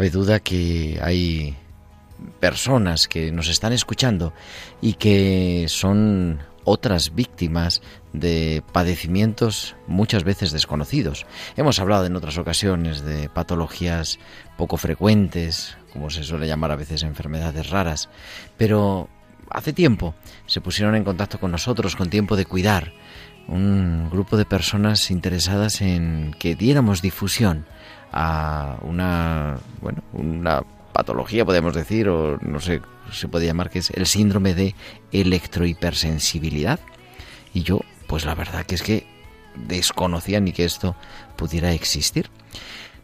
Cabe duda que hay personas que nos están escuchando y que son otras víctimas de padecimientos muchas veces desconocidos. Hemos hablado en otras ocasiones de patologías poco frecuentes, como se suele llamar a veces enfermedades raras, pero hace tiempo se pusieron en contacto con nosotros con tiempo de cuidar, un grupo de personas interesadas en que diéramos difusión a una, bueno, una patología, podemos decir, o no sé, se puede llamar que es el síndrome de electrohipersensibilidad. Y yo, pues la verdad que es que desconocía ni que esto pudiera existir.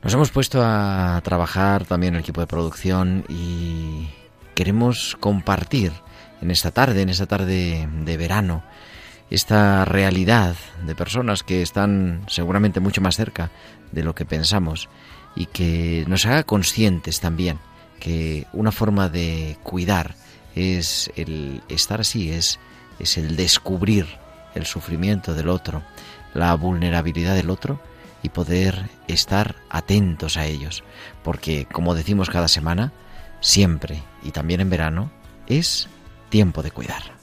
Nos hemos puesto a trabajar también el equipo de producción y queremos compartir en esta tarde, en esta tarde de verano, esta realidad de personas que están seguramente mucho más cerca de lo que pensamos y que nos haga conscientes también que una forma de cuidar es el estar así, es, es el descubrir el sufrimiento del otro, la vulnerabilidad del otro y poder estar atentos a ellos. Porque, como decimos cada semana, siempre y también en verano, es tiempo de cuidar.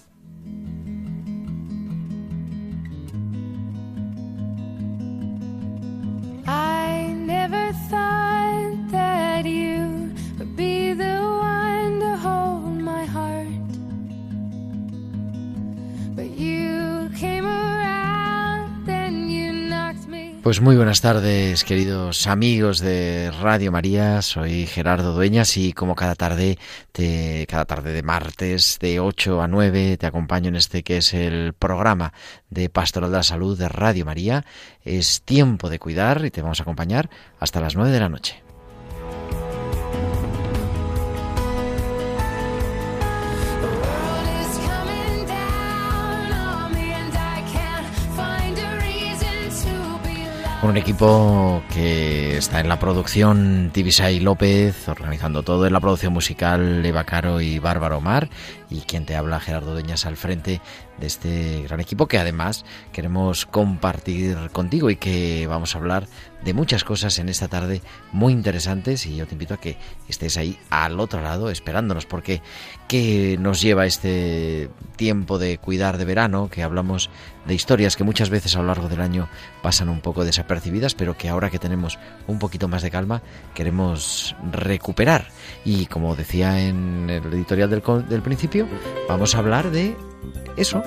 Pues muy buenas tardes, queridos amigos de Radio María. Soy Gerardo Dueñas y como cada tarde, te, cada tarde de martes de 8 a 9 te acompaño en este que es el programa de Pastoral de la Salud de Radio María. Es tiempo de cuidar y te vamos a acompañar hasta las 9 de la noche. Un equipo que está en la producción Tibisay López, organizando todo en la producción musical Eva Caro y Bárbara Omar, y quien te habla Gerardo Dueñas al frente de este gran equipo que además queremos compartir contigo y que vamos a hablar de muchas cosas en esta tarde muy interesantes y yo te invito a que estés ahí al otro lado esperándonos porque ¿qué nos lleva este tiempo de cuidar de verano? Que hablamos de historias que muchas veces a lo largo del año pasan un poco desapercibidas pero que ahora que tenemos un poquito más de calma queremos recuperar y como decía en el editorial del, del principio vamos a hablar de eso,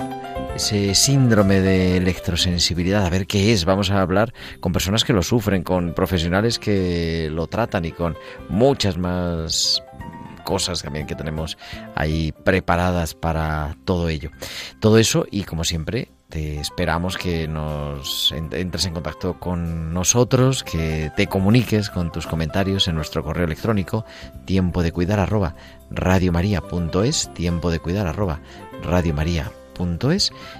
ese síndrome de electrosensibilidad, a ver qué es. Vamos a hablar con personas que lo sufren, con profesionales que lo tratan y con muchas más cosas también que tenemos ahí preparadas para todo ello. Todo eso y como siempre te esperamos que nos en- entres en contacto con nosotros, que te comuniques con tus comentarios en nuestro correo electrónico tiempo de cuidar arroba radiomaria.es, tiempo de cuidar arroba radiomaria.es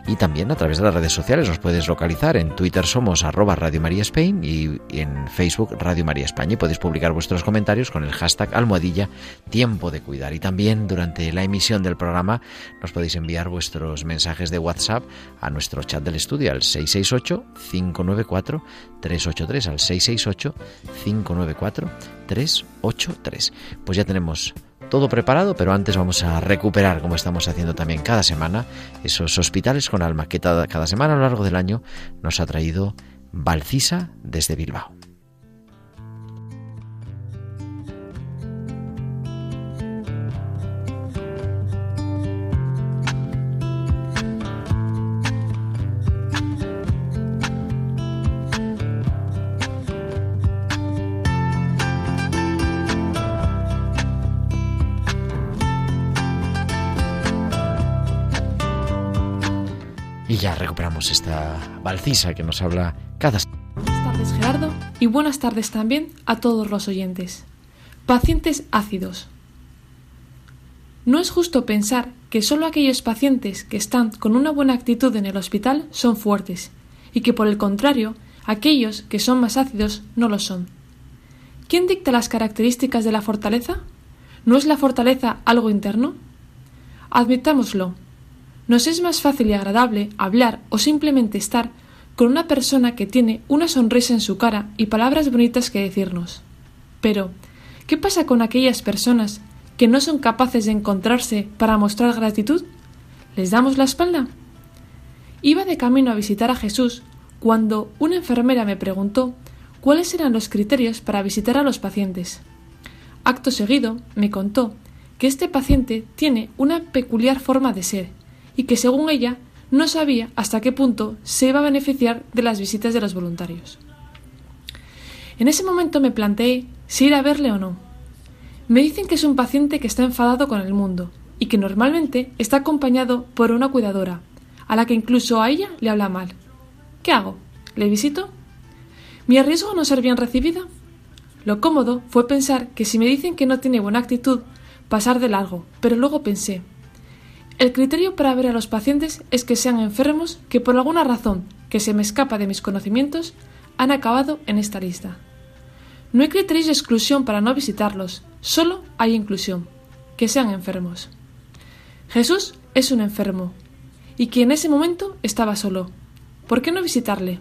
y también a través de las redes sociales nos puedes localizar. En Twitter somos arroba Radio María Spain y en Facebook Radio María España y podéis publicar vuestros comentarios con el hashtag almohadilla tiempo de cuidar. Y también durante la emisión del programa nos podéis enviar vuestros mensajes de WhatsApp a nuestro chat del estudio al 668-594-383 al 668-594-383. Pues ya tenemos todo preparado, pero antes vamos a recuperar, como estamos haciendo también cada semana, esos hospitales con alma que cada semana a lo largo del año nos ha traído Valcisa desde Bilbao. Que nos habla cada... Buenas tardes Gerardo y buenas tardes también a todos los oyentes. Pacientes ácidos. No es justo pensar que solo aquellos pacientes que están con una buena actitud en el hospital son fuertes y que por el contrario aquellos que son más ácidos no lo son. ¿Quién dicta las características de la fortaleza? ¿No es la fortaleza algo interno? Admitámoslo, nos es más fácil y agradable hablar o simplemente estar con una persona que tiene una sonrisa en su cara y palabras bonitas que decirnos. Pero, ¿qué pasa con aquellas personas que no son capaces de encontrarse para mostrar gratitud? ¿Les damos la espalda? Iba de camino a visitar a Jesús cuando una enfermera me preguntó cuáles eran los criterios para visitar a los pacientes. Acto seguido me contó que este paciente tiene una peculiar forma de ser y que según ella no sabía hasta qué punto se iba a beneficiar de las visitas de los voluntarios. En ese momento me planteé si ir a verle o no. Me dicen que es un paciente que está enfadado con el mundo y que normalmente está acompañado por una cuidadora, a la que incluso a ella le habla mal. ¿Qué hago? ¿Le visito? ¿Me arriesgo a no ser bien recibida? Lo cómodo fue pensar que si me dicen que no tiene buena actitud, pasar de largo, pero luego pensé, el criterio para ver a los pacientes es que sean enfermos que por alguna razón que se me escapa de mis conocimientos han acabado en esta lista. No hay criterios de exclusión para no visitarlos, solo hay inclusión, que sean enfermos. Jesús es un enfermo, y que en ese momento estaba solo. ¿Por qué no visitarle?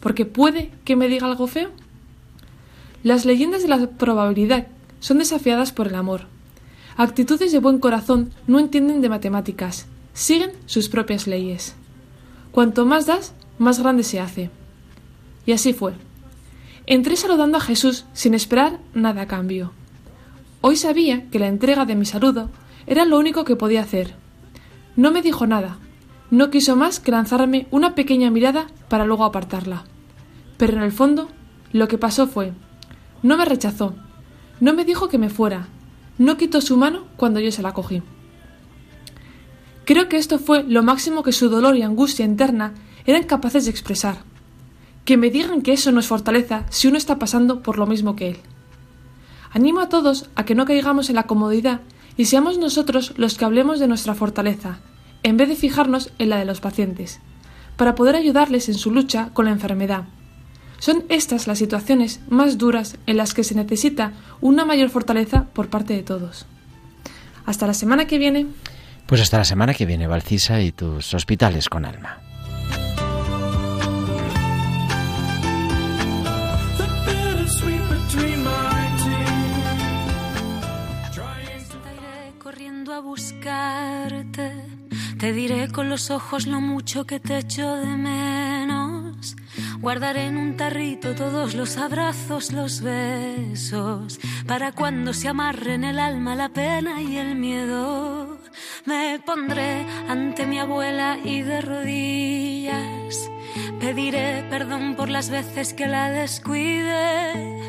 ¿Porque puede que me diga algo feo? Las leyendas de la probabilidad son desafiadas por el amor, Actitudes de buen corazón no entienden de matemáticas, siguen sus propias leyes. Cuanto más das, más grande se hace. Y así fue. Entré saludando a Jesús sin esperar nada a cambio. Hoy sabía que la entrega de mi saludo era lo único que podía hacer. No me dijo nada, no quiso más que lanzarme una pequeña mirada para luego apartarla. Pero en el fondo, lo que pasó fue, no me rechazó, no me dijo que me fuera, no quitó su mano cuando yo se la cogí. Creo que esto fue lo máximo que su dolor y angustia interna eran capaces de expresar. Que me digan que eso no es fortaleza si uno está pasando por lo mismo que él. Animo a todos a que no caigamos en la comodidad y seamos nosotros los que hablemos de nuestra fortaleza, en vez de fijarnos en la de los pacientes, para poder ayudarles en su lucha con la enfermedad son estas las situaciones más duras en las que se necesita una mayor fortaleza por parte de todos. Hasta la semana que viene. Pues hasta la semana que viene, Valcisa y tus hospitales con alma. corriendo a buscarte, te diré con los ojos lo mucho que te echo de menos Guardaré en un tarrito todos los abrazos, los besos, para cuando se amarren el alma, la pena y el miedo. Me pondré ante mi abuela y de rodillas pediré perdón por las veces que la descuide.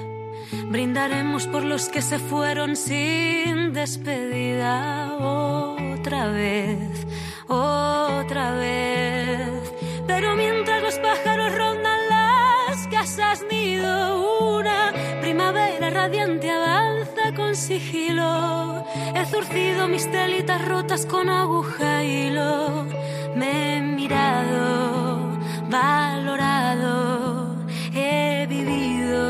Brindaremos por los que se fueron sin despedida otra vez, otra vez. Pero mientras los pájaros has nido una primavera radiante avanza con sigilo. He zurcido mis telitas rotas con aguja y hilo. me he mirado, valorado, he vivido.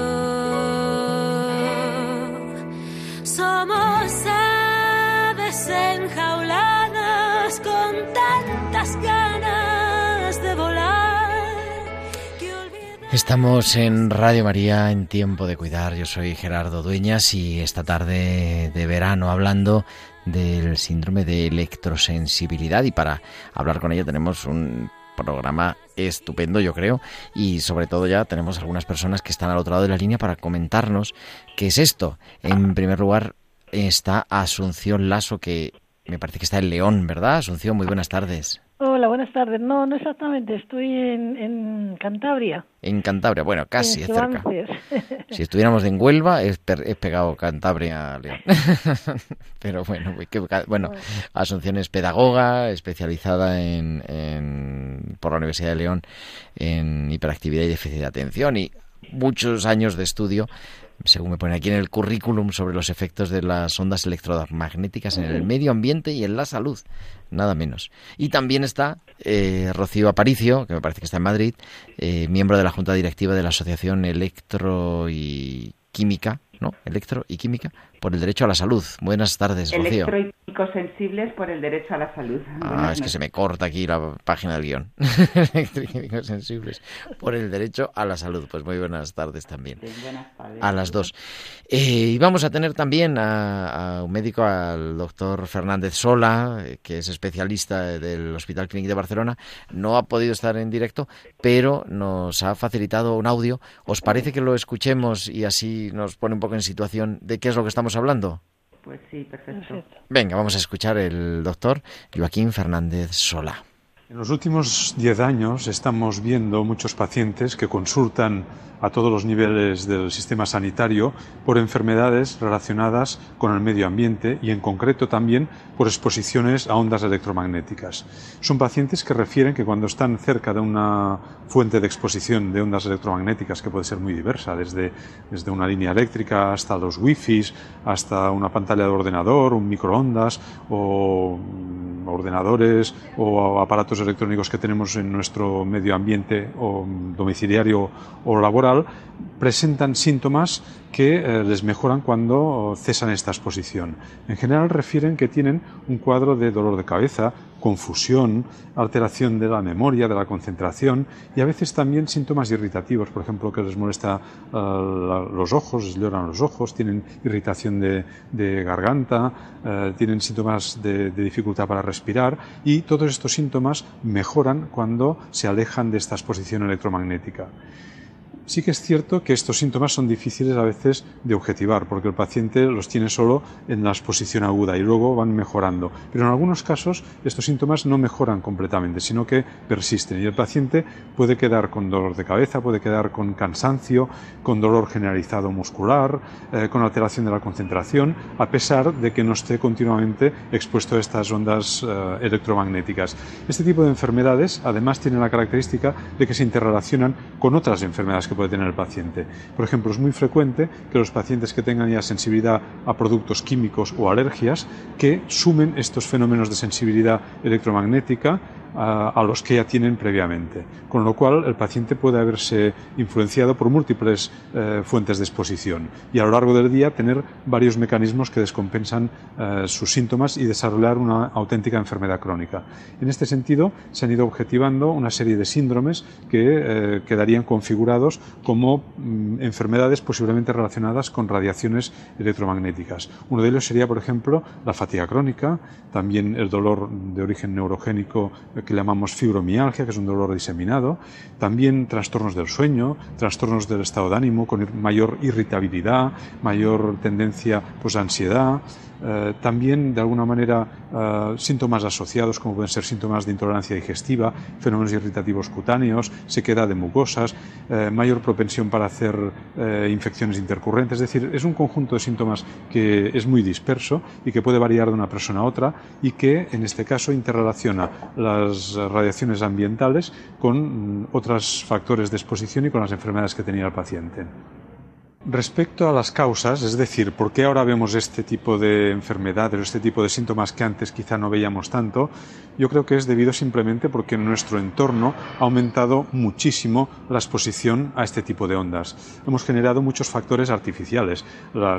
Somos aves enjauladas con tantas ganas Estamos en Radio María en Tiempo de Cuidar. Yo soy Gerardo Dueñas y esta tarde de verano hablando del síndrome de electrosensibilidad y para hablar con ella tenemos un programa estupendo yo creo y sobre todo ya tenemos algunas personas que están al otro lado de la línea para comentarnos qué es esto. En primer lugar está Asunción Lasso que me parece que está en León, ¿verdad? Asunción, muy buenas tardes. Hola, buenas tardes. No, no exactamente. Estoy en, en Cantabria. En Cantabria, bueno, casi es cerca. Si estuviéramos en Huelva, es, pegado Cantabria a León. Pero bueno, que- bueno, Asunción es pedagoga, especializada en, en- por la Universidad de León en hiperactividad y déficit de atención y muchos años de estudio, según me pone aquí en el currículum, sobre los efectos de las ondas electromagnéticas en el medio ambiente y en la salud, nada menos. Y también está eh, Rocío Aparicio, que me parece que está en Madrid, eh, miembro de la Junta Directiva de la Asociación Electro y Química, ¿no? Electro y Química por el Derecho a la Salud. Buenas tardes, Rocío. Electrosensibles por el derecho a la salud. Ah, Buenas es que se me corta aquí la página del guion. Sensibles por el derecho a la salud. Pues muy buenas tardes también. Buenas tardes. A las dos. Eh, y vamos a tener también a, a un médico, al doctor Fernández Sola, eh, que es especialista del Hospital Clínic de Barcelona. No ha podido estar en directo, pero nos ha facilitado un audio. ¿Os parece que lo escuchemos y así nos pone un poco en situación de qué es lo que estamos hablando? Pues sí, perfecto. Perfecto. Venga, vamos a escuchar el doctor Joaquín Fernández Sola. En los últimos 10 años estamos viendo muchos pacientes que consultan a todos los niveles del sistema sanitario por enfermedades relacionadas con el medio ambiente y en concreto también por exposiciones a ondas electromagnéticas. Son pacientes que refieren que cuando están cerca de una fuente de exposición de ondas electromagnéticas que puede ser muy diversa, desde, desde una línea eléctrica hasta los wifis, hasta una pantalla de ordenador, un microondas o mm, ordenadores o aparatos electrónicos que tenemos en nuestro medio ambiente o domiciliario o laboral, presentan síntomas que eh, les mejoran cuando cesan esta exposición. En general refieren que tienen un cuadro de dolor de cabeza, confusión, alteración de la memoria, de la concentración y a veces también síntomas irritativos, por ejemplo, que les molesta eh, los ojos, les lloran los ojos, tienen irritación de, garganta, eh, tienen síntomas de dificultad para respirar y todos estos síntomas mejoran cuando se alejan de esta exposición electromagnética. Sí que es cierto que estos síntomas son difíciles a veces de objetivar, porque el paciente los tiene solo en la exposición aguda y luego van mejorando. Pero en algunos casos estos síntomas no mejoran completamente, sino que persisten y el paciente puede quedar con dolor de cabeza, puede quedar con cansancio, con dolor generalizado muscular, eh, con alteración de la concentración, a pesar de que no esté continuamente expuesto a estas ondas eh, electromagnéticas. Este tipo de enfermedades además tienen la característica de que se interrelacionan con otras enfermedades puede tener el paciente. Por ejemplo, es muy frecuente que los pacientes que tengan ya sensibilidad a productos químicos o alergias que sumen estos fenómenos de sensibilidad electromagnética a, los que ya tienen previamente, con lo cual el paciente puede haberse influenciado por múltiples eh, fuentes de exposición y a lo largo del día tener varios mecanismos que descompensan eh, sus síntomas y desarrollar una auténtica enfermedad crónica. En este sentido, se han ido objetivando una serie de síndromes que eh, quedarían configurados como mm, enfermedades posiblemente relacionadas con radiaciones electromagnéticas. Uno de ellos sería, por ejemplo, la fatiga crónica, también el dolor de origen neurogénico que llamamos fibromialgia, que es un dolor diseminado, también trastornos del sueño, trastornos del estado de ánimo con mayor irritabilidad, mayor tendencia pues, a ansiedad, eh, también de alguna manera eh, síntomas asociados como pueden ser síntomas de intolerancia digestiva, fenómenos irritativos cutáneos, sequedad de mucosas, eh, mayor propensión para hacer infecciones intercurrentes, es decir, es un conjunto de síntomas que es muy disperso y que puede variar de una persona a otra y que en este caso interrelaciona las radiaciones ambientales con mm, otros factores de exposición y con las enfermedades que tenía el paciente. Respecto a las causas, es decir, ¿por qué ahora vemos este tipo de enfermedades o este tipo de síntomas que antes quizá no veíamos tanto? Yo creo que es debido simplemente porque en nuestro entorno ha aumentado muchísimo la exposición a este tipo de ondas. Hemos generado muchos factores artificiales,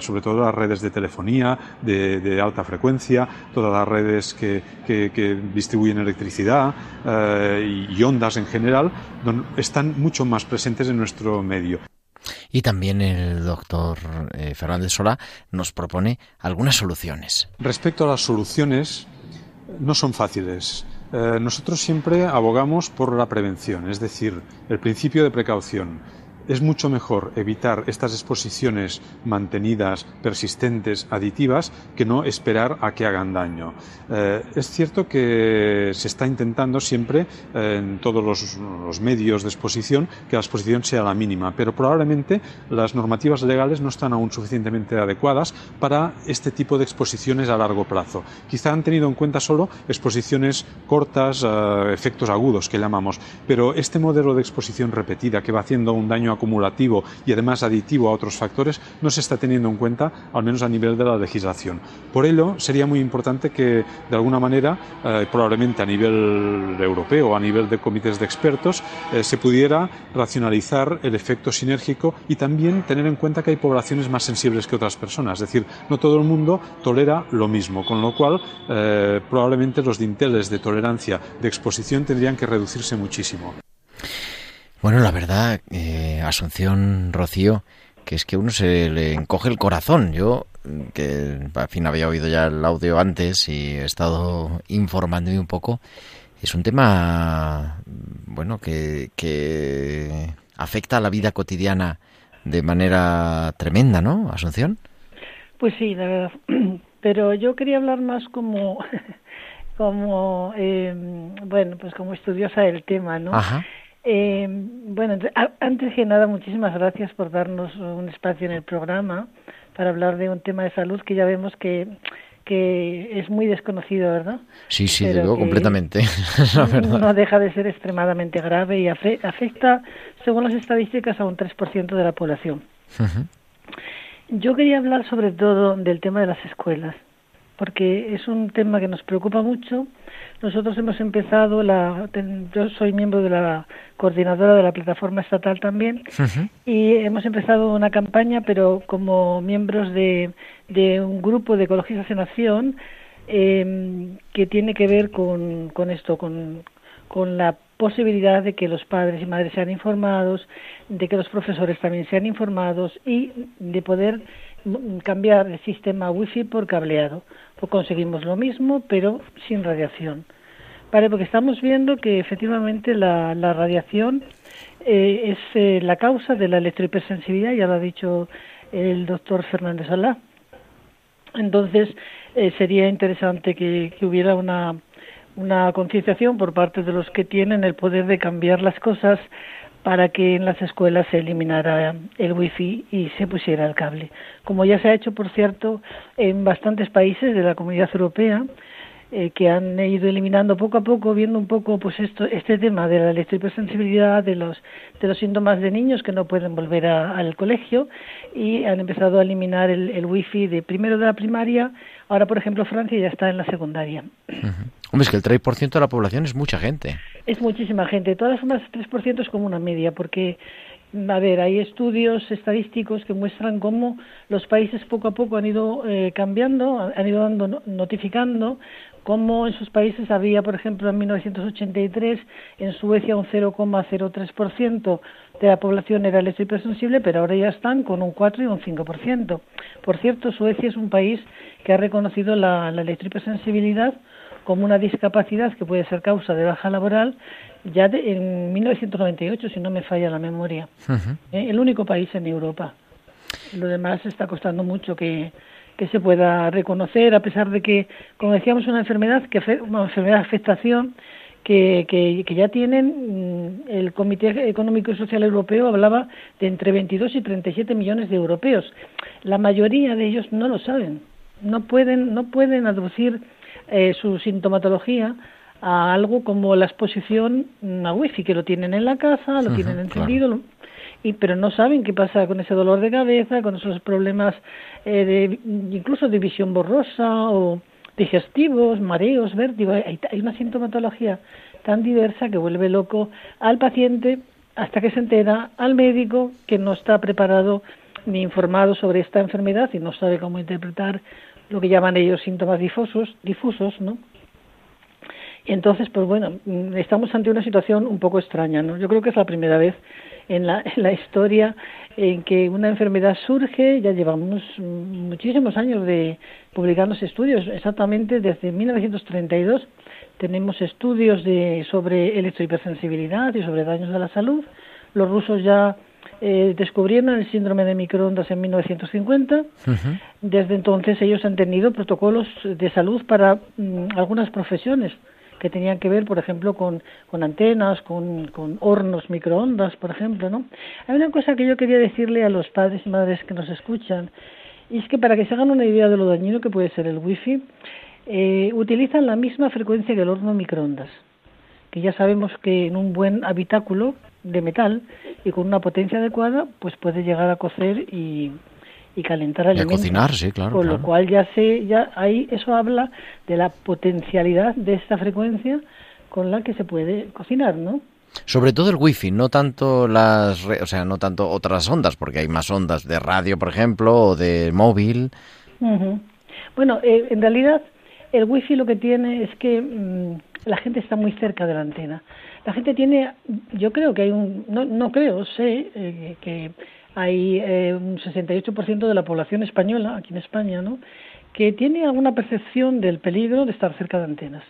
sobre todo las redes de telefonía de, alta frecuencia, todas las redes que, distribuyen electricidad eh, y ondas en general, están mucho más presentes en nuestro medio. Y también el doctor eh, Fernández Solá nos propone algunas soluciones. Respecto a las soluciones, no son fáciles. Eh, nosotros siempre abogamos por la prevención, es decir, el principio de precaución es mucho mejor evitar estas exposiciones mantenidas, persistentes, aditivas, que no esperar a que hagan daño. Eh, es cierto que se está intentando siempre eh, en todos los, medios de exposición que la exposición sea la mínima, pero probablemente las normativas legales no están aún suficientemente adecuadas para este tipo de exposiciones a largo plazo. Quizá han tenido en cuenta solo exposiciones cortas, eh, efectos agudos que llamamos, pero este modelo de exposición repetida que va haciendo un daño acumulativo y además aditivo a otros factores no se está teniendo en cuenta, al menos a nivel de la legislación. Por ello, sería muy importante que, de alguna manera, eh, probablemente a nivel europeo a nivel de comités de expertos, eh, se pudiera racionalizar el efecto sinérgico y también tener en cuenta que hay poblaciones más sensibles que otras personas. Es decir, no todo el mundo tolera lo mismo, con lo cual eh, probablemente los dinteles de tolerancia de exposición tendrían que reducirse muchísimo. Bueno, la verdad, eh, Asunción Rocío, que es que uno se le encoge el corazón. Yo, que al fin había oído ya el audio antes y he estado informándome un poco, es un tema, bueno, que, que afecta a la vida cotidiana de manera tremenda, ¿no, Asunción? Pues sí, la verdad. Pero yo quería hablar más como, como, eh, bueno, pues como estudiosa del tema, ¿no? Ajá. Eh, bueno, antes que nada, muchísimas gracias por darnos un espacio en el programa para hablar de un tema de salud que ya vemos que, que es muy desconocido, ¿verdad? Sí, sí, de luego, completamente. no deja de ser extremadamente grave y afecta, según las estadísticas, a un 3% de la población. Yo quería hablar sobre todo del tema de las escuelas, porque es un tema que nos preocupa mucho. Nosotros hemos empezado, la, yo soy miembro de la coordinadora de la plataforma estatal también, y hemos empezado una campaña, pero como miembros de, de un grupo de Ecologistas en Acción, em, que tiene que ver con, con esto, con, con la posibilidad de que los padres y madres sean informados, de que los profesores también sean informados y de poder cambiar el sistema wifi por cableado. Pues conseguimos lo mismo, pero sin radiación. Vale, porque estamos viendo que efectivamente la, la radiación eh, es eh, la causa de la electrohipersensibilidad, ya lo ha dicho el doctor Fernández Alá. Entonces, eh, sería interesante que, que hubiera una, una concienciación por parte de los que tienen el poder de cambiar las cosas para que en las escuelas se eliminara el wifi y se pusiera el cable. Como ya se ha hecho, por cierto, en bastantes países de la Comunidad Europea, eh, que han ido eliminando poco a poco, viendo un poco pues esto, este tema de la electrohipersensibilidad, de los, de los síntomas de niños que no pueden volver al colegio y han empezado a eliminar el, el wifi de primero de la primaria. Ahora, por ejemplo, Francia ya está en la secundaria. Hombre, es que el 3% de la población es mucha gente. Es muchísima gente. De todas formas, 3% es como una media, porque a ver, hay estudios estadísticos que muestran cómo los países poco a poco han ido eh, cambiando, han ido dando, notificando cómo en sus países había, por ejemplo, en 1983 en Suecia un 0,03% de la población era electrohipersensible, pero ahora ya están con un 4 y un 5%. Por cierto, Suecia es un país que ha reconocido la, la electrohipersensibilidad como una discapacidad que puede ser causa de baja laboral ya en 1998, si no me falla la memoria. Eh, el único país en Europa. Lo demás está costando mucho que, que se pueda reconocer, a pesar de que, como decíamos, una enfermedad, que una enfermedad de afectación que, que, que, ya tienen, mm, el Comité Económico y Social Europeo hablaba de entre 22 y 37 millones de europeos. La mayoría de ellos no lo saben, no pueden, no pueden aducir eh, su sintomatología a algo como la exposición a wifi, que lo tienen en la casa, lo tienen encendido, y pero no saben qué pasa con ese dolor de cabeza, con esos problemas eh, de incluso de visión borrosa o digestivos, mareos, vértigo. Hay, hay una sintomatología tan diversa que vuelve loco al paciente hasta que se entera al médico que no está preparado ni informado sobre esta enfermedad y no sabe cómo interpretar lo que llaman ellos síntomas difusos, difusos, ¿no? Y entonces, pues bueno, estamos ante una situación un poco extraña, ¿no? Yo creo que es la primera vez en la, en la historia en que una enfermedad surge, ya llevamos muchísimos años de publicarnos estudios, exactamente desde 1932 tenemos estudios de, sobre electrohipersensibilidad y sobre daños de la salud. Los rusos ya eh, descubrieron el síndrome de microondas en 1950. Desde entonces ellos han tenido protocolos de salud para mm, algunas profesiones que tenían que ver, por ejemplo, con, con antenas, con, hornos microondas, por ejemplo, ¿no? Hay una cosa que yo quería decirle a los padres y madres que nos escuchan, y es que para que se hagan una idea de lo dañino que puede ser el wifi, eh, utilizan la misma frecuencia que el horno microondas, que ya sabemos que en un buen habitáculo de metal y con una potencia adecuada, pues puede llegar a cocer y, y calentar alimentos. Y a cocinar, sí, claro. Con claro. lo cual ya se, ya ahí eso habla de la potencialidad de esta frecuencia con la que se puede cocinar, ¿no? Sobre todo el wifi, no tanto las, o sea, no tanto otras ondas, porque hay más ondas de radio, por ejemplo, o de móvil. Uh -huh. Bueno, eh, en realidad el wifi lo que tiene es que mmm, la gente está muy cerca de la antena. La gente tiene, yo creo que hay un, no, no creo, sé eh, que hay eh, un 68% de la población española, aquí en España, ¿no? que tiene alguna percepción del peligro de estar cerca de antenas.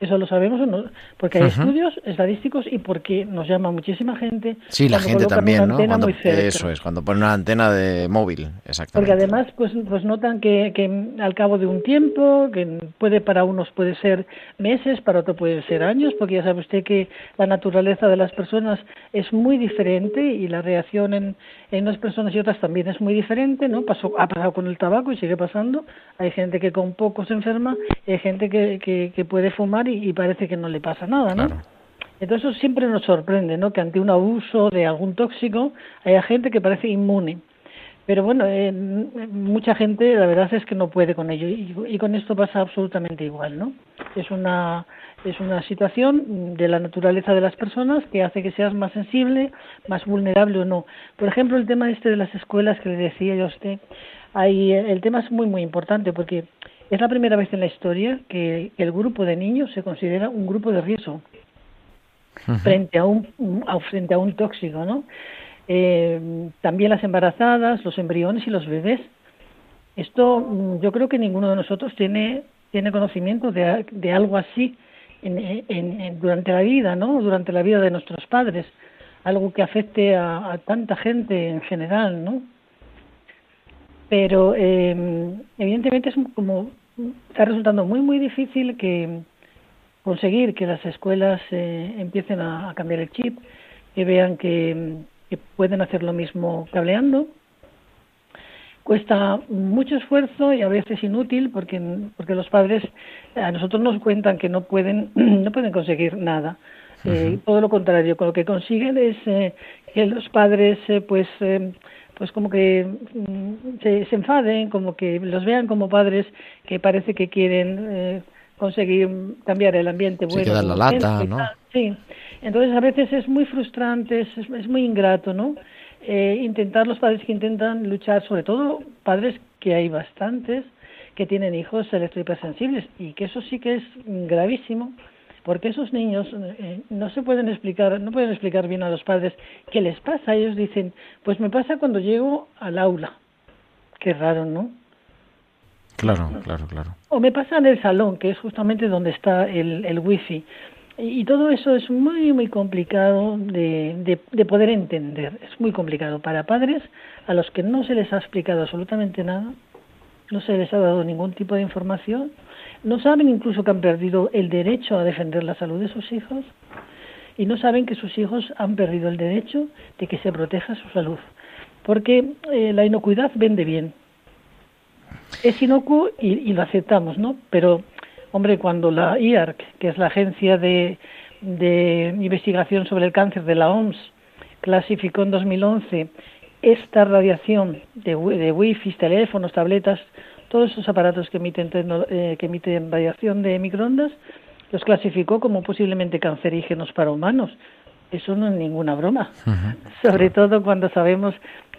Eso lo sabemos ¿no? porque hay uh -huh. estudios estadísticos y porque nos llama muchísima gente. Sí, la gente también, ¿no? Cuando, eso es, cuando ponen una antena de móvil, exactamente. Porque además, pues, pues notan que, que al cabo de un tiempo, que puede para unos puede ser meses, para otros puede ser años, porque ya sabe usted que la naturaleza de las personas es muy diferente y la reacción en, en unas personas y otras también es muy diferente, ¿no? Pasó, ha pasado con el tabaco y sigue pasando. Hay gente que con poco se enferma, hay gente que, que, que puede fumar y, y, parece que no le pasa nada, ¿no? Claro. Entonces eso siempre nos sorprende, ¿no? Que ante un abuso de algún tóxico haya gente que parece inmune. Pero bueno, eh, mucha gente la verdad es que no puede con ello y, y, con esto pasa absolutamente igual, ¿no? Es una es una situación de la naturaleza de las personas que hace que seas más sensible, más vulnerable o no. Por ejemplo, el tema este de las escuelas que le decía yo a usted, ahí el tema es muy muy importante porque es la primera vez en la historia que el grupo de niños se considera un grupo de riesgo uh -huh. frente a un frente a un tóxico, ¿no? Eh, también las embarazadas, los embriones y los bebés. Esto yo creo que ninguno de nosotros tiene tiene conocimiento de, de algo así en, durante la vida, ¿no? Durante la vida de nuestros padres, algo que afecte a, tanta gente en general, ¿no? Pero eh, evidentemente es como está resultando muy muy difícil que conseguir que las escuelas eh, empiecen a, cambiar el chip, que vean que pueden hacer lo mismo cableando. Cuesta mucho esfuerzo y a veces inútil porque porque los padres a nosotros nos cuentan que no pueden no pueden conseguir nada. Uh -huh. eh, todo lo contrario, con lo que consiguen es eh, que los padres eh, pues pues como que se, se, enfaden, como que los vean como padres que parece que quieren eh, conseguir cambiar el ambiente bueno. Se queda la lata, ¿no? Sí, entonces a veces es muy frustrante, es, es muy ingrato, ¿no? Eh, intentar los padres que intentan luchar, sobre todo padres que hay bastantes que tienen hijos electrohipersensibles y que eso sí que es gravísimo porque esos niños eh, no se pueden explicar, no pueden explicar bien a los padres qué les pasa. Ellos dicen, pues me pasa cuando llego al aula. Qué raro, ¿no? Claro, claro, claro. O me pasa en el salón, que es justamente donde está el, el wifi. Y, todo eso es muy, muy complicado de, de, de poder entender. Es muy complicado para padres a los que no se les ha explicado absolutamente nada, no se les ha dado ningún tipo de información no saben incluso que han perdido el derecho a defender la salud de sus hijos y no saben que sus hijos han perdido el derecho de que se proteja su salud. Porque eh, la inocuidad vende bien. Es inocuo y, y, lo aceptamos, ¿no? Pero, hombre, cuando la IARC, que es la agencia de, de investigación sobre el cáncer de la OMS, clasificó en 2011 esta radiación de, de wifi, teléfonos, tabletas, todos esos aparatos que emiten, eh, que emiten radiación de microondas, los clasificó como posiblemente cancerígenos para humanos. Eso no es ninguna broma, sobre todo cuando sabemos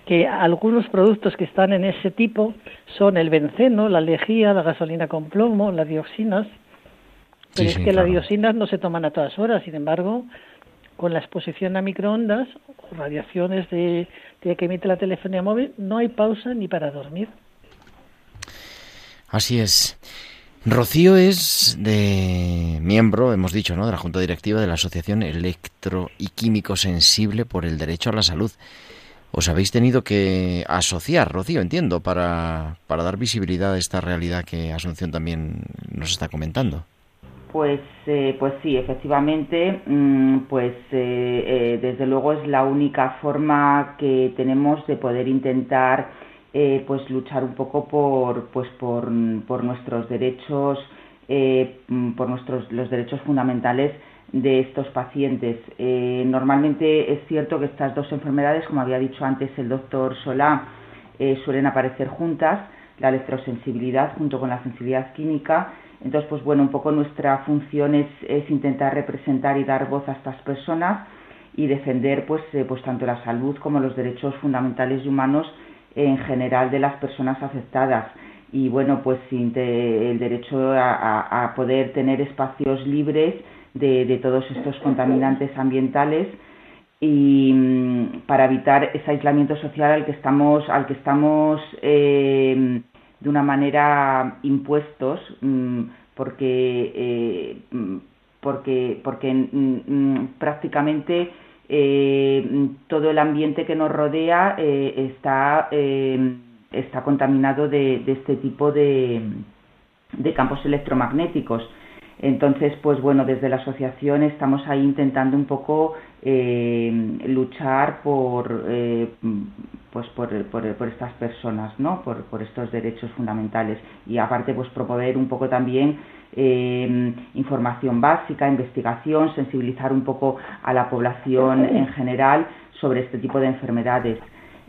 que algunos productos que están en ese tipo son el benceno, la lejía, la gasolina con plomo, las dioxinas. Pero es que las dioxinas no se toman a todas horas, sin embargo, con la exposición a microondas, radiaciones de, de que emite la telefonía móvil, no hay pausa ni para dormir. Así es. Rocío es de miembro, hemos dicho, ¿no? de la Junta Directiva de la Asociación Electro y Químico Sensible por el Derecho a la Salud. Os habéis tenido que asociar, Rocío, entiendo, para, para dar visibilidad a esta realidad que Asunción también nos está comentando. Pues, eh, pues sí, efectivamente, mm, pues eh, eh, desde luego es la única forma que tenemos de poder intentar pues luchar un poco por, pues por, por nuestros derechos, mm, por nuestros los derechos fundamentales de estos pacientes. normalmente es cierto que estas dos enfermedades, como había dicho antes el doctor Solá, suelen aparecer juntas, la electrosensibilidad junto con la sensibilidad química entonces, pues bueno, un poco nuestra función es, intentar representar y dar voz a estas personas y defender pues, eh, pues tanto la salud como los derechos fundamentales y humanos en general de las personas afectadas. Y bueno, pues el derecho a, poder tener espacios libres de, todos estos contaminantes ambientales y mm, para evitar ese aislamiento social al que estamos, al que estamos eh, de una manera impuestos mm, porque eh, mm, porque porque mm, prácticamente eh, todo el ambiente que nos rodea eh, está está contaminado de, este tipo de, de campos electromagnéticos entonces, pues bueno, desde la asociación estamos ahí intentando un poco eh, luchar por, eh, pues por, por, estas personas, ¿no? Por, por, estos derechos fundamentales y aparte, pues promover un poco también eh, información básica, investigación, sensibilizar un poco a la población en general sobre este tipo de enfermedades.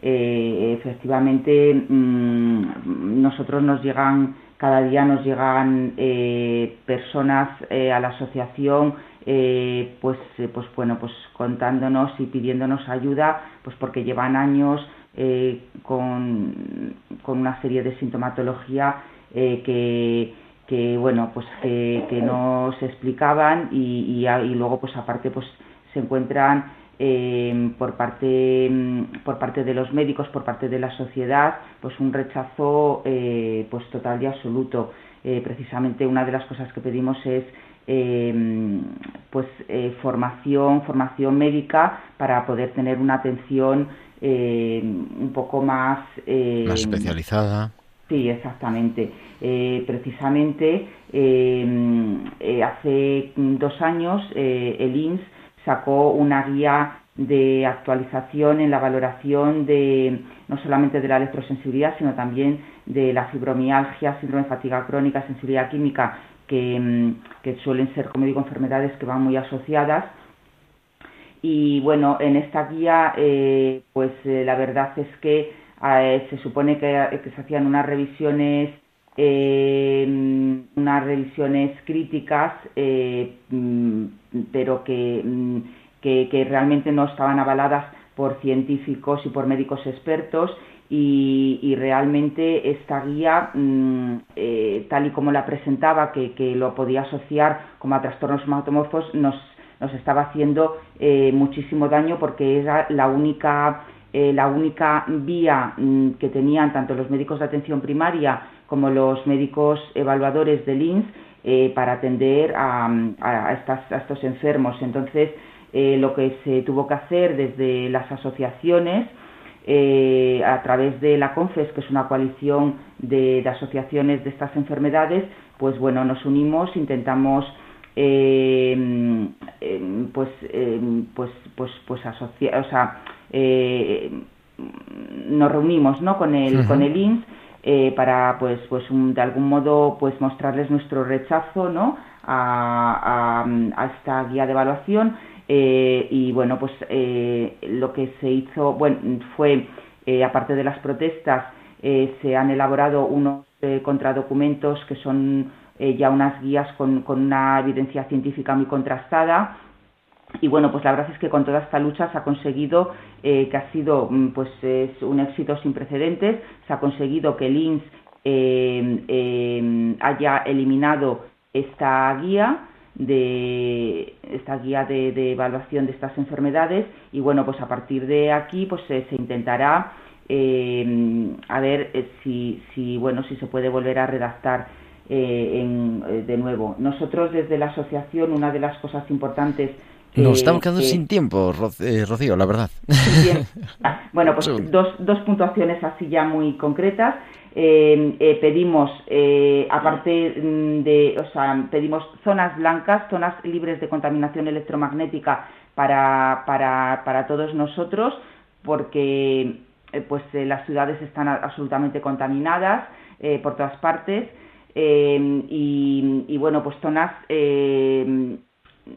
Efectivamente, mm, nosotros nos llegan cada día nos llegan eh, personas eh, a la asociación eh, pues pues bueno pues contándonos y pidiéndonos ayuda pues porque llevan años con, con, una serie de sintomatología que, que bueno pues que, no se explicaban y, y, luego pues aparte pues se encuentran eh, por parte por parte de los médicos por parte de la sociedad pues un rechazo eh, pues total y absoluto eh, precisamente una de las cosas que pedimos es em, pues eh, formación formación médica para poder tener una atención em, un poco más más especializada Sí, exactamente. precisamente em, hace dos años el INS sacó una guía de actualización en la valoración de no solamente de la electrosensibilidad, sino también de la fibromialgia, síndrome de fatiga crónica, sensibilidad química, que, mm, suelen ser, como digo, enfermedades que van muy asociadas. Y bueno, en esta guía, eh, pues eh, la verdad es que eh, se supone que, que, se hacían unas revisiones unas revisiones críticas, mm, pero mm, que, que, realmente no estaban avaladas por científicos y por médicos expertos y, realmente esta guía, mm, eh, tal y como la presentaba, que, que, lo podía asociar como a trastornos hematomorfos, nos, nos estaba haciendo eh, muchísimo daño porque era la única, eh, la única vía que tenían tanto los médicos de atención primaria como los médicos evaluadores del INS eh, para atender a, estos enfermos. Entonces, eh, lo que se tuvo que hacer desde las asociaciones, eh, a través de la CONFES, que es una coalición de, asociaciones de estas enfermedades, pues bueno, nos unimos, intentamos pues, pues, pues, pues asociar, o sea, nos reunimos ¿no? con el, con el INS eh, para pues pues de algún modo pues mostrarles nuestro rechazo ¿no? a, esta guía de evaluación y bueno, pues lo que se hizo, bueno, fue, aparte de las protestas, se han elaborado unos contradocumentos que son ya unas guías con una evidencia científica muy contrastada y bueno, pues la verdad es que con toda esta lucha se ha conseguido eh, que ha sido mm, pues es un éxito sin precedentes, se ha conseguido que el INS eh, eh, haya eliminado esta guía de esta guía de, evaluación de estas enfermedades. Y bueno pues a partir de aquí pues se intentará a ver si, si bueno si se puede volver a redactar de nuevo. Nosotros desde la asociación una de las cosas importantes nos estamos quedando sin tiempo, eh, Rocío, la verdad. bueno, pues dos, dos puntuaciones así ya muy concretas. Eh, eh, pedimos, aparte mm, de, o sea, pedimos zonas blancas, zonas libres de contaminación electromagnética para, para, para todos nosotros, porque pues las ciudades están absolutamente contaminadas por todas partes. Y, y, bueno, pues zonas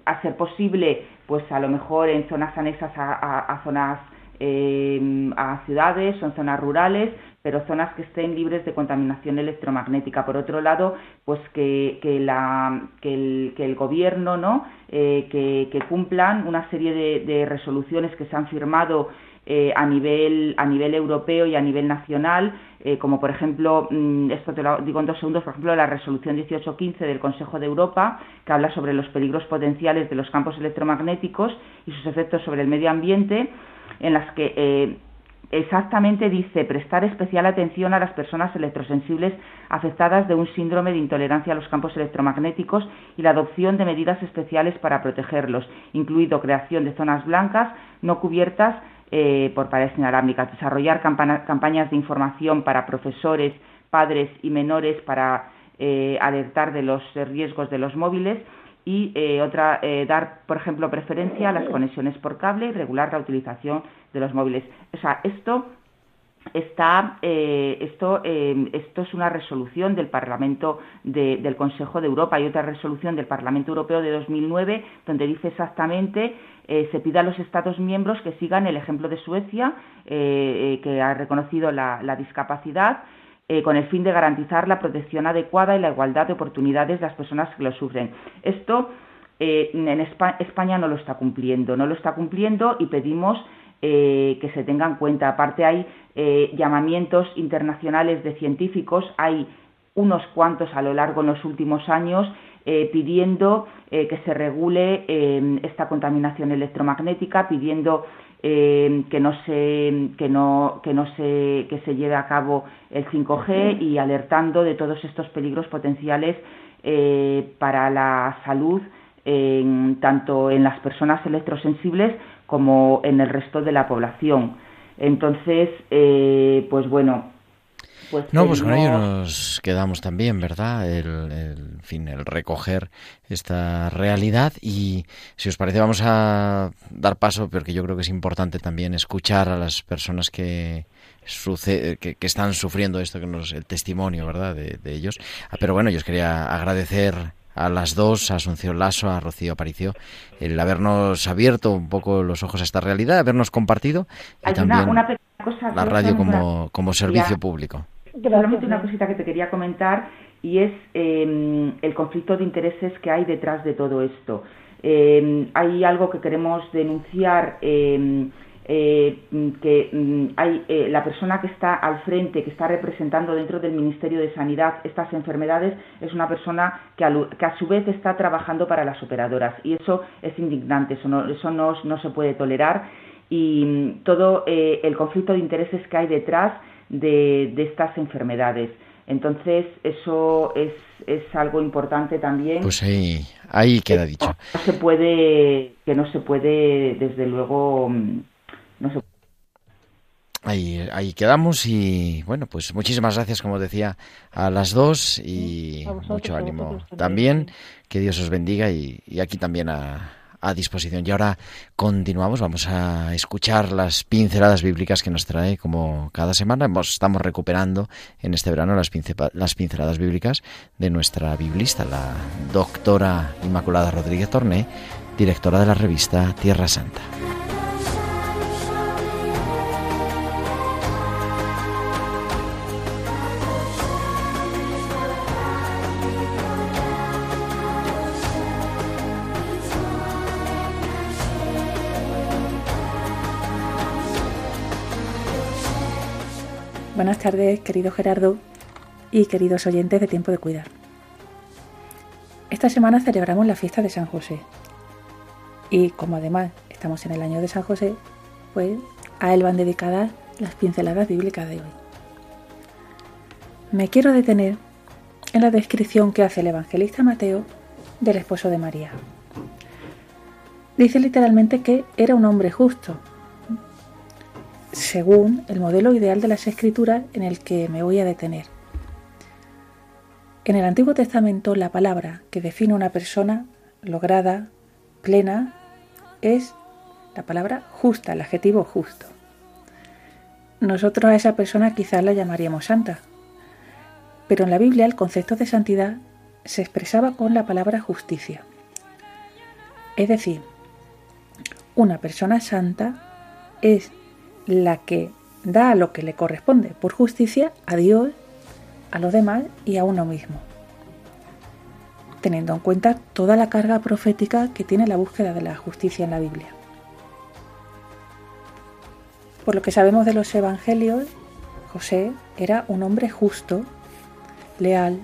a ser posible, pues a lo mejor en zonas anexas a, zonas, eh, a ciudades o en zonas rurales, pero zonas que estén libres de contaminación electromagnética. Por otro lado, pues que, que, la, que, el, que el gobierno, ¿no? Eh, que, cumplan una serie de, de resoluciones que se han firmado eh, a, nivel, a nivel europeo y a nivel nacional, eh, como por ejemplo, mm, esto te lo digo en dos segundos, por ejemplo, la resolución 1815 del Consejo de Europa, que habla sobre los peligros potenciales de los campos electromagnéticos y sus efectos sobre el medio ambiente, en las que eh, exactamente dice prestar especial atención a las personas electrosensibles afectadas de un síndrome de intolerancia a los campos electromagnéticos y la adopción de medidas especiales para protegerlos, incluido creación de zonas blancas no cubiertas eh, por paredes inalámbricas, desarrollar campañas de información para profesores, padres y menores para eh, alertar de los riesgos de los móviles y eh, otra, dar, por ejemplo, preferencia a las conexiones por cable y regular la utilización de los móviles. O sea, esto está esto esto es una resolución del Parlamento del Consejo de Europa y otra resolución del Parlamento Europeo de 2009 donde dice exactamente eh, se pide a los Estados miembros que sigan el ejemplo de Suecia, eh, eh, que ha reconocido la, discapacidad, con el fin de garantizar la protección adecuada y la igualdad de oportunidades de las personas que lo sufren. Esto en España, no lo está cumpliendo, no lo está cumpliendo y pedimos que se tenga en cuenta. Aparte hay llamamientos internacionales de científicos, hay unos cuantos a lo largo en los últimos años eh, pidiendo eh, que se regule eh, esta contaminación electromagnética, pidiendo que no se que no que no se que se lleve a cabo el 5G y alertando de todos estos peligros potenciales para la salud tanto en las personas electrosensibles como en el resto de la población. Entonces, pues bueno, pues no, pues con ello nos quedamos también, ¿verdad? El, fin, el recoger esta realidad y si os parece vamos a dar paso, porque yo creo que es importante también escuchar a las personas que, que, están sufriendo esto, que nos, el testimonio, ¿verdad? De, ellos. Ah, pero bueno, yo os quería agradecer a las dos, a Asunción Lasso, a Rocío Aparicio, el habernos abierto un poco los ojos a esta realidad, habernos compartido y también la radio como, como servicio público. Solamente una cosita que te quería comentar y es em, el conflicto de intereses que hay detrás de todo esto. Em, hay algo que queremos denunciar. Em, eh, que mm, hay eh, la persona que está al frente, que está representando dentro del Ministerio de Sanidad estas enfermedades, es una persona que a, su vez está trabajando para las operadoras y eso es indignante, eso no, eso no, no se puede tolerar y mm, todo eh, el conflicto de intereses que hay detrás de, estas enfermedades. Entonces, eso es, es, algo importante también. Pues ahí, ahí queda dicho. No se puede, que no se puede, desde luego, mm, no se Ahí, ahí quedamos y bueno, pues muchísimas gracias, como decía, a las dos y mucho ánimo también. Que Dios os bendiga y, y aquí también a, a disposición. Y ahora continuamos, vamos a escuchar las pinceladas bíblicas que nos trae como cada semana. estamos recuperando en este verano las, las pinceladas bíblicas de nuestra biblista, la doctora Inmaculada Rodríguez Torné, directora de la revista Tierra Santa. Buenas tardes, querido Gerardo y queridos oyentes de Tiempo de Cuidar. Esta semana celebramos la fiesta de San José. Y como además estamos en el año de San José, pues a él van dedicadas las pinceladas bíblicas de hoy. Me quiero detener en la descripción que hace el evangelista Mateo del esposo de María. Dice literalmente que era un hombre justo, según el modelo ideal de las escrituras en el que me voy a detener. En el Antiguo Testamento la palabra que define una persona lograda, plena, es la palabra justa, el adjetivo justo. Nosotros a esa persona quizás la llamaríamos santa, pero en la Biblia el concepto de santidad se expresaba con la palabra justicia. Es decir, una persona santa es la que da lo que le corresponde por justicia a Dios, a los demás y a uno mismo, teniendo en cuenta toda la carga profética que tiene la búsqueda de la justicia en la Biblia. Por lo que sabemos de los evangelios, José era un hombre justo, leal,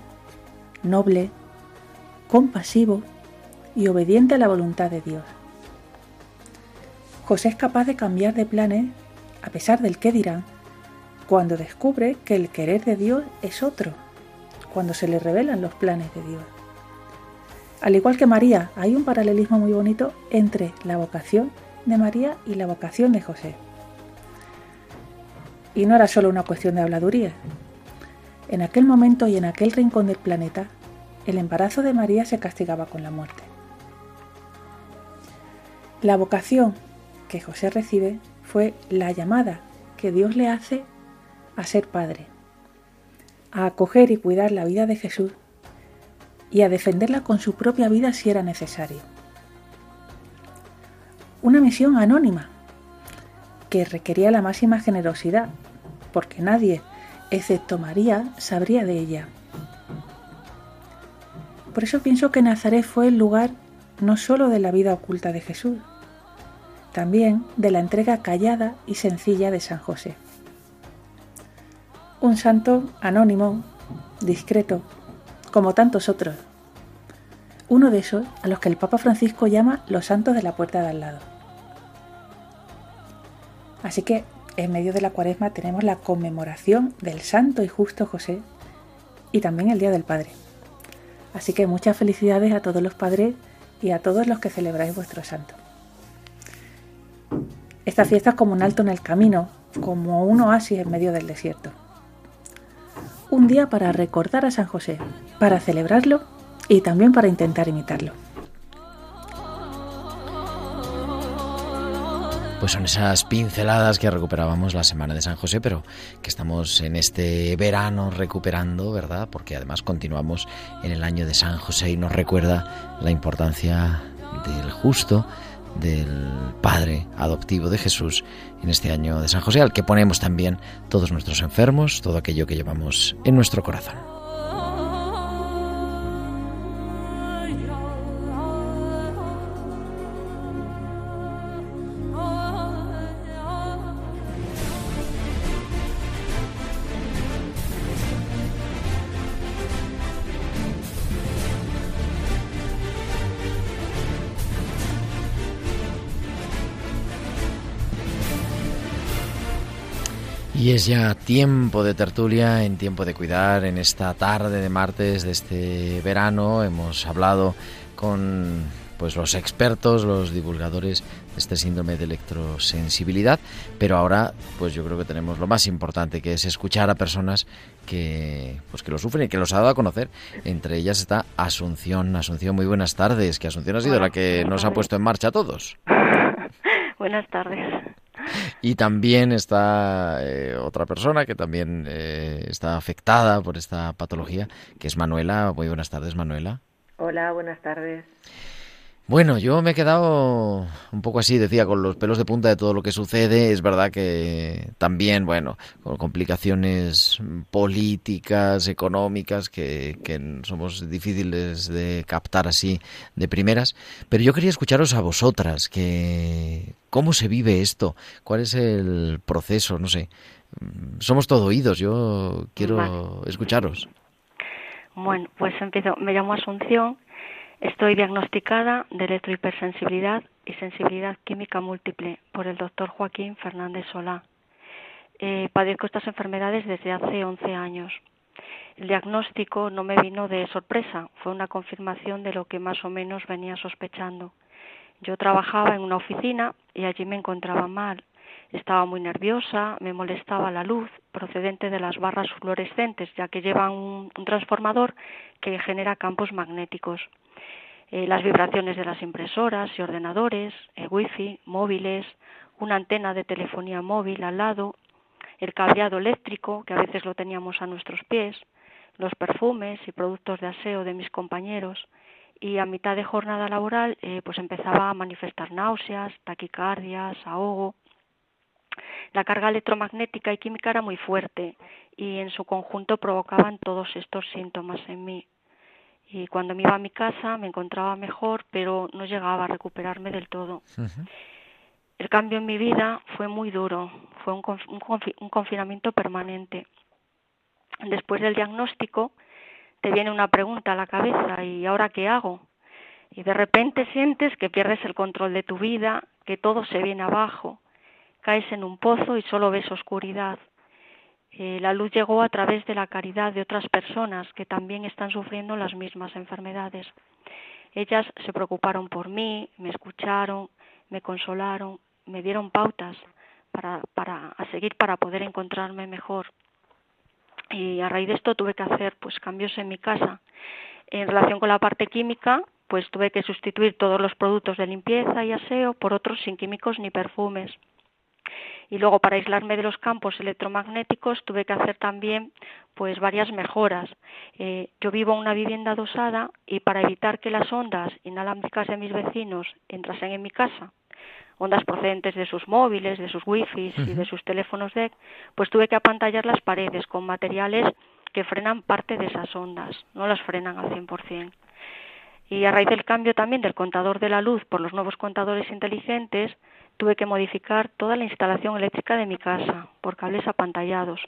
noble, compasivo y obediente a la voluntad de Dios. José es capaz de cambiar de planes a pesar del que dirán, cuando descubre que el querer de Dios es otro, cuando se le revelan los planes de Dios. Al igual que María, hay un paralelismo muy bonito entre la vocación de María y la vocación de José. Y no era solo una cuestión de habladuría. En aquel momento y en aquel rincón del planeta, el embarazo de María se castigaba con la muerte. La vocación que José recibe fue la llamada que Dios le hace a ser padre, a acoger y cuidar la vida de Jesús y a defenderla con su propia vida si era necesario. Una misión anónima que requería la máxima generosidad, porque nadie, excepto María, sabría de ella. Por eso pienso que Nazaret fue el lugar no solo de la vida oculta de Jesús, también de la entrega callada y sencilla de San José. Un santo anónimo, discreto, como tantos otros. Uno de esos a los que el Papa Francisco llama los santos de la puerta de al lado. Así que en medio de la cuaresma tenemos la conmemoración del santo y justo José y también el Día del Padre. Así que muchas felicidades a todos los padres y a todos los que celebráis vuestro santo. Esta fiesta es como un alto en el camino, como un oasis en medio del desierto. Un día para recordar a San José, para celebrarlo y también para intentar imitarlo. Pues son esas pinceladas que recuperábamos la semana de San José, pero que estamos en este verano recuperando, ¿verdad? Porque además continuamos en el año de San José y nos recuerda la importancia del justo, del Padre adoptivo de Jesús en este año de San José, al que ponemos también todos nuestros enfermos, todo aquello que llevamos en nuestro corazón. Y es ya tiempo de tertulia, en tiempo de cuidar, en esta tarde de martes de este verano hemos hablado con pues los expertos, los divulgadores de este síndrome de electrosensibilidad, pero ahora pues yo creo que tenemos lo más importante que es escuchar a personas que pues que lo sufren y que los ha dado a conocer. Entre ellas está Asunción. Asunción, muy buenas tardes, que Asunción ha sido la que nos ha puesto en marcha a todos. buenas tardes. Y también está eh, otra persona que también eh, está afectada por esta patología, que es Manuela. Muy buenas tardes, Manuela. Hola, buenas tardes. Bueno, yo me he quedado un poco así, decía, con los pelos de punta de todo lo que sucede. Es verdad que también, bueno, con complicaciones políticas, económicas, que, que somos difíciles de captar así de primeras. Pero yo quería escucharos a vosotras, que cómo se vive esto, cuál es el proceso, no sé. Somos todo oídos, yo quiero escucharos. Bueno, pues empiezo. Me llamo Asunción Estoy diagnosticada de electrohipersensibilidad y sensibilidad química múltiple por el doctor Joaquín Fernández Solá. Eh, padezco estas enfermedades desde hace 11 años. El diagnóstico no me vino de sorpresa, fue una confirmación de lo que más o menos venía sospechando. Yo trabajaba en una oficina y allí me encontraba mal. Estaba muy nerviosa, me molestaba la luz procedente de las barras fluorescentes, ya que llevan un transformador que genera campos magnéticos. Eh, las vibraciones de las impresoras y ordenadores, el wifi, móviles, una antena de telefonía móvil al lado, el cableado eléctrico, que a veces lo teníamos a nuestros pies, los perfumes y productos de aseo de mis compañeros, y a mitad de jornada laboral eh, pues empezaba a manifestar náuseas, taquicardias, ahogo. La carga electromagnética y química era muy fuerte y en su conjunto provocaban todos estos síntomas en mí y cuando me iba a mi casa me encontraba mejor, pero no llegaba a recuperarme del todo. El cambio en mi vida fue muy duro, fue un, un, confinamiento permanente. Después del diagnóstico te viene una pregunta a la cabeza, ¿y ahora qué hago? Y de repente sientes que pierdes el control de tu vida, que todo se viene abajo, caes en un pozo y solo ves oscuridad. Eh, la luz llegó a través de la caridad de otras personas que también están sufriendo las mismas enfermedades. Ellas se preocuparon por mí, me escucharon, me consolaron, me dieron pautas para, a seguir para poder encontrarme mejor. Y a raíz de esto tuve que hacer pues cambios en mi casa. En relación con la parte química, pues tuve que sustituir todos los productos de limpieza y aseo por otros sin químicos ni perfumes y luego para aislarme de los campos electromagnéticos tuve que hacer también pues varias mejoras. Eh, yo vivo en una vivienda dosada y para evitar que las ondas inalámbricas de mis vecinos entrasen en mi casa, ondas procedentes de sus móviles, de sus wifi y de sus teléfonos DEC, pues tuve que apantallar las paredes con materiales que frenan parte de esas ondas, no las frenan al 100%. Y a raíz del cambio también del contador de la luz por los nuevos contadores inteligentes, tuve que modificar toda la instalación eléctrica de mi casa por cables apantallados,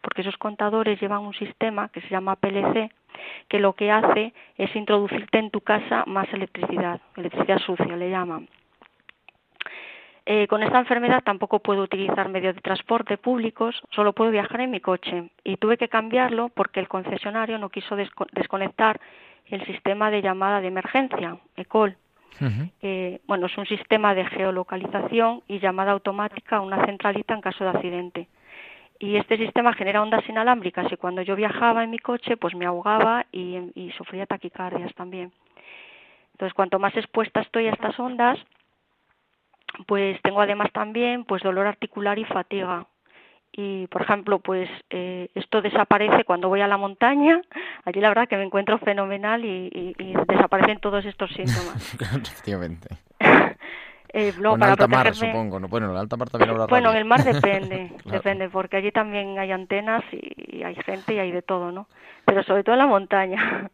porque esos contadores llevan un sistema que se llama PLC, que lo que hace es introducirte en tu casa más electricidad, electricidad sucia le llaman. Eh, con esta enfermedad tampoco puedo utilizar medios de transporte públicos, solo puedo viajar en mi coche y tuve que cambiarlo porque el concesionario no quiso desconectar el sistema de llamada de emergencia, ECOL, bueno, es un sistema de geolocalización y llamada automática a una centralita en caso de accidente. Y este sistema genera ondas inalámbricas y cuando yo viajaba en mi coche, pues me ahogaba y, y sufría taquicardias también. Entonces, cuanto más expuesta estoy a estas ondas, pues tengo además también pues dolor articular y fatiga y por ejemplo pues eh, esto desaparece cuando voy a la montaña. Allí la verdad que me encuentro fenomenal y, desaparecen todos estos síntomas. Efectivamente. Eh, en alta mar supongo no bueno en alta mar también habrá bueno en el mar depende depende porque allí también hay antenas y, hay gente y hay de todo no pero sobre todo en la montaña.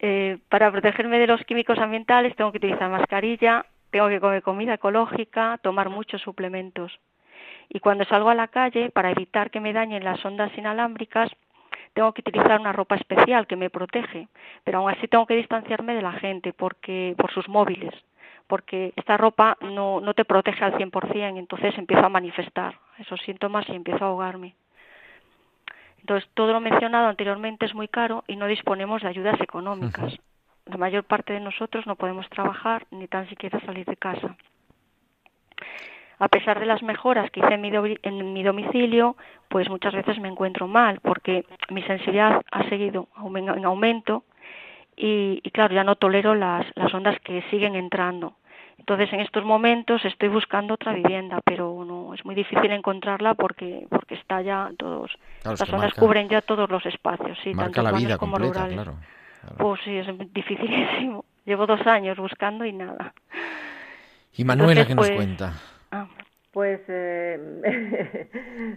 Eh, para protegerme de los químicos ambientales tengo que utilizar mascarilla tengo que comer comida ecológica tomar muchos suplementos y cuando salgo a la calle, para evitar que me dañen las ondas inalámbricas, tengo que utilizar una ropa especial que me protege, pero aún así tengo que distanciarme de la gente porque por sus móviles, porque esta ropa no, no te protege al 100%, entonces empiezo a manifestar esos síntomas y empiezo a ahogarme. Entonces, todo lo mencionado anteriormente es muy caro y no disponemos de ayudas económicas. la mayor parte de nosotros no podemos trabajar ni tan siquiera salir de casa. A pesar de las mejoras que hice en mi, en mi domicilio, pues muchas veces me encuentro mal porque mi sensibilidad ha seguido en aumento y, y claro, ya no tolero las, las ondas que siguen entrando. Entonces, en estos momentos estoy buscando otra vivienda, pero no es muy difícil encontrarla porque porque está ya todos las ondas cubren ya todos los espacios, sí, tanto la vida como rurales. Claro, Pues sí, es dificilísimo. Llevo dos años buscando y nada. Y Manuela, ¿qué nos pues, cuenta? Ah, pues eh,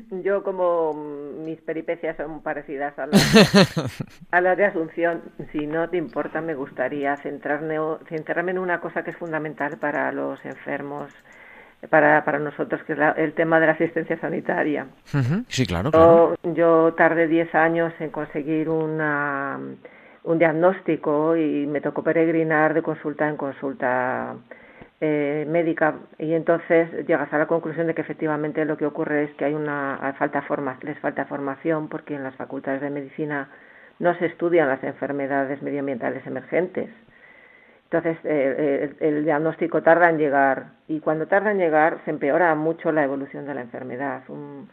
yo como mis peripecias son parecidas a las, a las de Asunción, si no te importa me gustaría centrarme, centrarme en una cosa que es fundamental para los enfermos, para, para nosotros, que es el tema de la asistencia sanitaria. Sí, claro. claro. Yo, yo tardé 10 años en conseguir una, un diagnóstico y me tocó peregrinar de consulta en consulta eh, médica y entonces llegas a la conclusión de que efectivamente lo que ocurre es que hay una falta forma, les falta formación porque en las facultades de medicina no se estudian las enfermedades medioambientales emergentes. Entonces eh, el, el, diagnóstico tarda en llegar y cuando tarda en llegar se empeora mucho la evolución de la enfermedad. Un,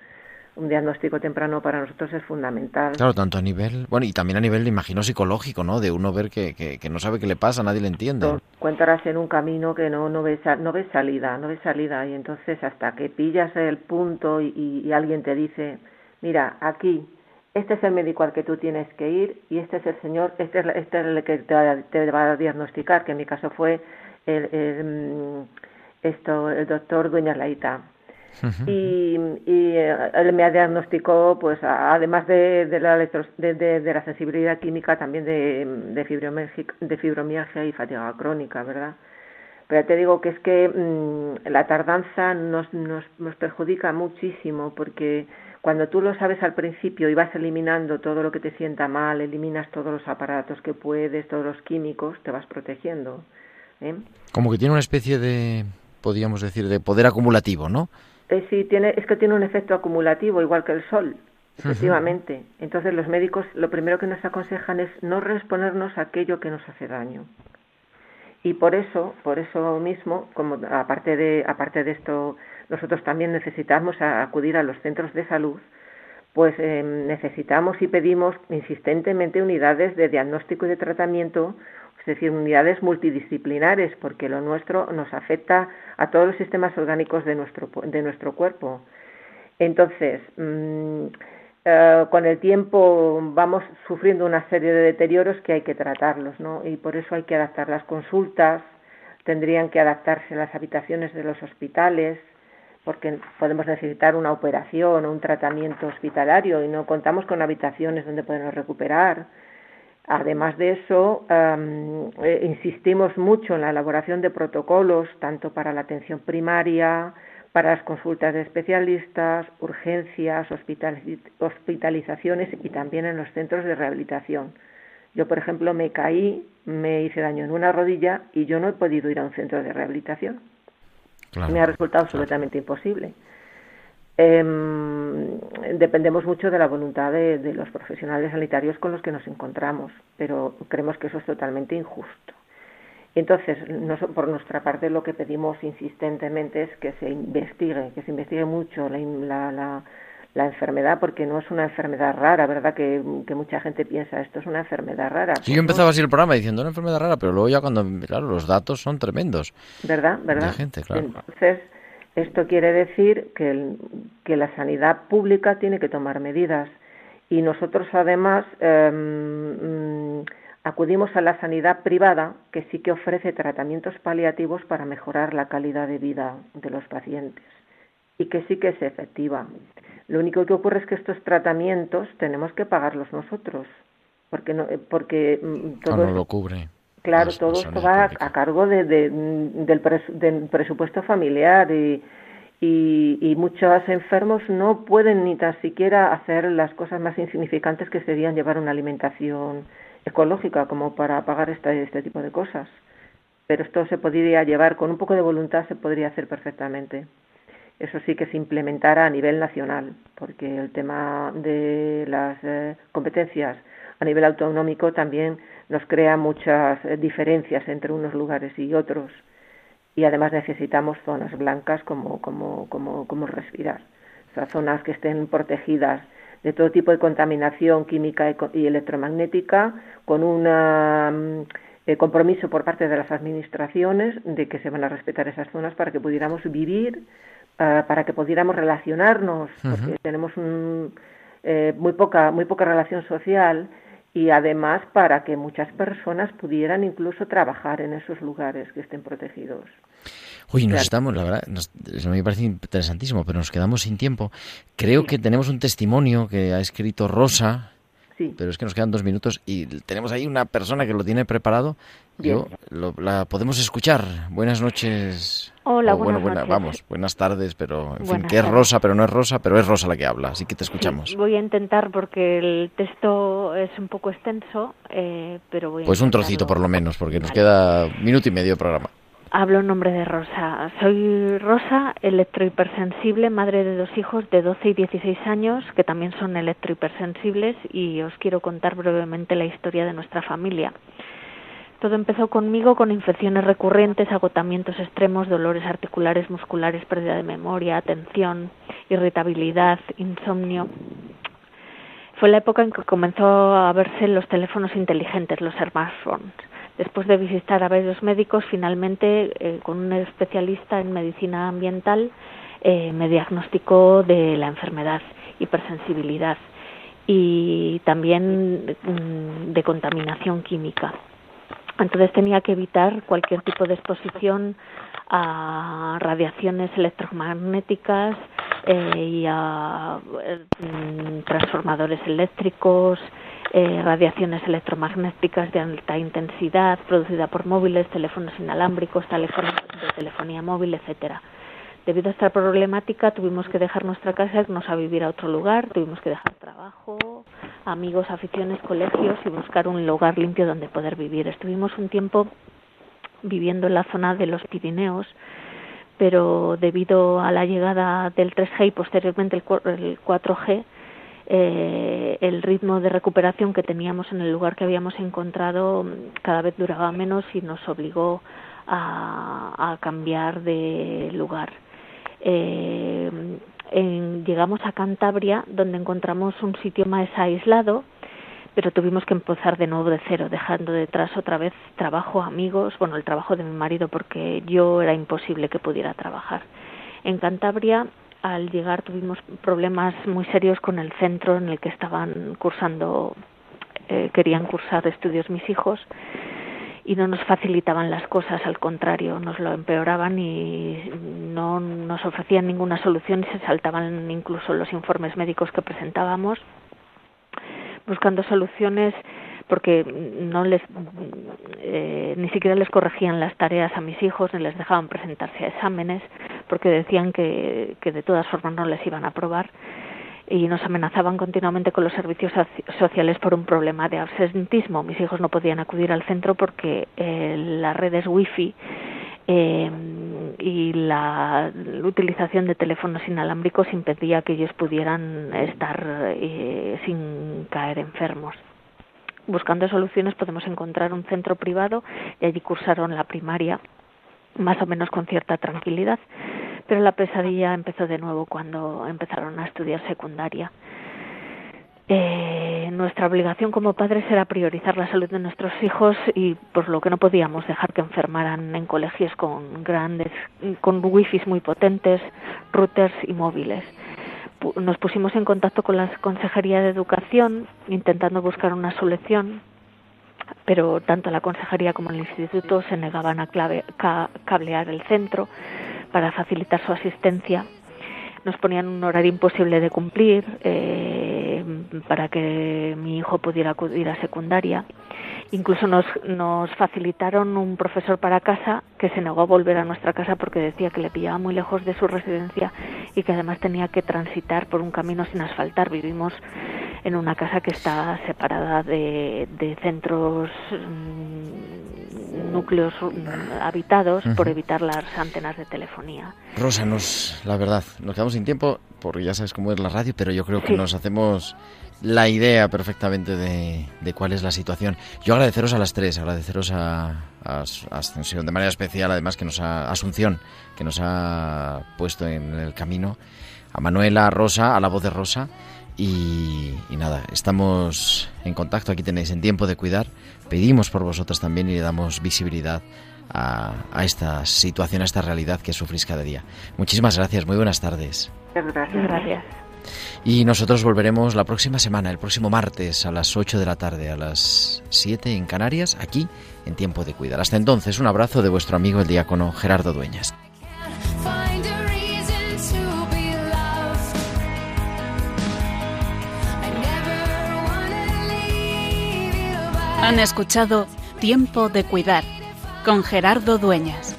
un diagnóstico temprano para nosotros es fundamental. Claro, tanto a nivel, bueno, y también a nivel, imagino, psicológico, ¿no? De uno ver que, que, no sabe qué le pasa, nadie le entiende. Cuentas en un camino que no, no, ves, no ves salida, no ves salida, y entonces hasta que pillas el punto y, alguien te dice, mira, aquí, este es el médico al que tú tienes que ir y este es el señor, este es, este es el que te, te va a diagnosticar, que en mi caso fue el, el, mm, esto, el doctor Dueña Laita y, y eh, él me diagnosticó, pues, además de, de, la, de, de, la sensibilidad química, también de, de, fibromialgia, de fibromialgia y fatiga crónica, ¿verdad? Pero te digo que es que mm, la tardanza nos, nos, nos perjudica muchísimo porque cuando tú lo sabes al principio y vas eliminando todo lo que te sienta mal, eliminas todos los aparatos que puedes, todos los químicos, te vas protegiendo. ¿eh? Como que tiene una especie de, podríamos decir, de poder acumulativo, ¿no? Eh, sí, tiene, es que tiene un efecto acumulativo, igual que el sol, efectivamente. Entonces los médicos lo primero que nos aconsejan es no respondernos a aquello que nos hace daño. Y por eso, por eso mismo, como aparte de, aparte de esto, nosotros también necesitamos acudir a los centros de salud, pues em, necesitamos y pedimos insistentemente unidades de diagnóstico y de tratamiento es decir, unidades multidisciplinares, porque lo nuestro nos afecta a todos los sistemas orgánicos de nuestro, de nuestro cuerpo. Entonces, mm, eh, con el tiempo vamos sufriendo una serie de deterioros que hay que tratarlos, ¿no? Y por eso hay que adaptar las consultas, tendrían que adaptarse las habitaciones de los hospitales, porque podemos necesitar una operación o un tratamiento hospitalario y no contamos con habitaciones donde podemos recuperar Además de eso, eh, insistimos mucho en la elaboración de protocolos, tanto para la atención primaria, para las consultas de especialistas, urgencias, hospitalizaciones y también en los centros de rehabilitación. Yo, por ejemplo, me caí, me hice daño en una rodilla y yo no he podido ir a un centro de rehabilitación. me ha resultado absolutamente imposible. Em, dependemos mucho de la voluntad de, los profesionales sanitarios con los que nos encontramos, pero creemos que eso es totalmente injusto. Entonces, por nuestra parte, lo que pedimos insistentemente es que se investigue, que se investigue mucho la, enfermedad, porque no es una enfermedad rara, ¿verdad? Que, mucha gente piensa, esto es una enfermedad rara. Sí, yo empezaba así el programa diciendo una enfermedad rara, pero luego ya cuando, claro, los datos son tremendos. ¿Verdad? ¿Verdad? gente, claro. Entonces, esto quiere decir que, que la sanidad pública tiene que tomar medidas. Y nosotros además em, mm, acudimos a la sanidad privada que sí que ofrece tratamientos paliativos para mejorar la calidad de vida de los pacientes. Y que sí que es efectiva. Lo único que ocurre es que estos tratamientos tenemos que pagarlos nosotros porque no, porque mm, todo no lo cubre Claro, todo esto va a, cargo de, del, presupuesto familiar y, y, muchos enfermos no pueden ni tan siquiera hacer las cosas más insignificantes que serían llevar una alimentación ecológica como para pagar este, este tipo de cosas. Pero esto se podría llevar con un poco de voluntad, se podría hacer perfectamente. Eso sí que se implementara a nivel nacional, porque el tema de las eh, competencias a nivel autonómico también nos crea muchas eh, diferencias entre unos lugares y otros y además necesitamos zonas blancas como, como, como, como respirar. O sea, zonas que estén protegidas de todo tipo de contaminación química y electromagnética, con un mm, eh, compromiso por parte de las administraciones de que se van a respetar esas zonas para que pudiéramos vivir, ah, para que pudiéramos relacionarnos, porque tenemos eh, muy poca muy poca relación social y además para que muchas personas pudieran incluso trabajar en esos lugares que estén protegidos. Uy, nos estamos, la verdad, nos, me parece interesantísimo, pero nos quedamos sin tiempo. Creo que tenemos un testimonio que ha escrito Rosa, sí. pero es que nos quedan dos minutos y tenemos ahí una persona que lo tiene preparado. Yo, la podemos escuchar. Buenas noches. Hola, buenas bueno, Vamos, buenas tardes, pero en fin, que es Rosa, pero no es Rosa, pero es Rosa la que habla, así que te escuchamos. voy a intentar porque el texto es un poco extenso, eh, pero voy a Pues un trocito por lo menos, porque nos queda minuto y medio de programa. Hablo en nombre de Rosa. Soy Rosa, electrohipersensible, madre de dos hijos de 12 y 16 años que también son electrohipersensibles y os quiero contar brevemente la historia de nuestra familia. Todo empezó conmigo con infecciones recurrentes, agotamientos extremos, dolores articulares, musculares, pérdida de memoria, atención, irritabilidad, insomnio. Fue la época en que comenzó a verse los teléfonos inteligentes, los smartphones Después de visitar a varios médicos, finalmente eh, con un especialista en medicina ambiental eh, me diagnosticó de la enfermedad, hipersensibilidad y también mm, de contaminación química. Entonces tenía que evitar cualquier tipo de exposición a radiaciones electromagnéticas eh, y a mm, transformadores eléctricos, eh, radiaciones electromagnéticas de alta intensidad producida por móviles, teléfonos inalámbricos, teléfonos de telefonía móvil, etcétera. Debido a esta problemática tuvimos que dejar nuestra casa, irnos a vivir a otro lugar, tuvimos que dejar trabajo, amigos, aficiones, colegios y buscar un lugar limpio donde poder vivir. Estuvimos un tiempo viviendo en la zona de los Pirineos, pero debido a la llegada del 3G y posteriormente el 4G, eh, el ritmo de recuperación que teníamos en el lugar que habíamos encontrado cada vez duraba menos y nos obligó a, cambiar de lugar. Eh, llegamos a Cantabria, donde encontramos un sitio más aislado, pero tuvimos que empezar de nuevo de cero, dejando detrás otra vez trabajo, amigos, bueno, el trabajo de mi marido, porque yo era imposible que pudiera trabajar. En Cantabria al llegar tuvimos problemas muy serios con el centro en el que estaban cursando, eh, querían cursar estudios mis hijos y no nos facilitaban las cosas, al contrario, nos lo empeoraban y no nos ofrecían ninguna solución y se saltaban incluso los informes médicos que presentábamos buscando soluciones porque no les eh, ni siquiera les corregían las tareas a mis hijos ni les dejaban presentarse a exámenes porque decían que, que de todas formas no les iban a aprobar y nos amenazaban continuamente con los servicios sociales por un problema de absentismo. Mis hijos no podían acudir al centro porque eh, las redes wifi eh, y la, utilización de teléfonos inalámbricos impedía que ellos pudieran estar eh, sin caer enfermos buscando soluciones podemos encontrar un centro privado y allí cursaron la primaria más o menos con cierta tranquilidad, pero la pesadilla empezó de nuevo cuando empezaron a estudiar secundaria. Eh, nuestra obligación como padres era priorizar la salud de nuestros hijos y por lo que no podíamos dejar que enfermaran en colegios con grandes, con wifis muy potentes, routers y móviles nos pusimos en contacto con la Consejería de Educación intentando buscar una solución, pero tanto la Consejería como el Instituto se negaban a cablear el centro para facilitar su asistencia. Nos ponían un horario imposible de cumplir eh, para que mi hijo pudiera acudir a secundaria Incluso nos, nos facilitaron un profesor para casa que se negó a volver a nuestra casa porque decía que le pillaba muy lejos de su residencia y que además tenía que transitar por un camino sin asfaltar. Vivimos en una casa que está separada de, de centros mm, núcleos mm, habitados por evitar las antenas de telefonía. Rosa, nos, la verdad, nos quedamos sin tiempo porque ya sabes cómo es la radio, pero yo creo que nos hacemos la idea perfectamente de, cuál es la situación. Yo agradeceros a las tres, agradeceros a, Ascensión, de manera especial, además que nos ha, Asunción, que nos ha puesto en el camino, a Manuela, a Rosa, a la voz de Rosa. Y, nada, estamos en contacto, aquí tenéis en tiempo de cuidar, pedimos por vosotras también y le damos visibilidad a, a, esta situación, a esta realidad que sufrís cada día. Muchísimas gracias, muy buenas tardes. Gracias. gracias. Y nosotros volveremos la próxima semana, el próximo martes a las 8 de la tarde, a las 7 en Canarias, aquí en Tiempo de Cuidar. Hasta entonces, un abrazo de vuestro amigo el diácono Gerardo Dueñas. Han escuchado Tiempo de Cuidar con Gerardo Dueñas.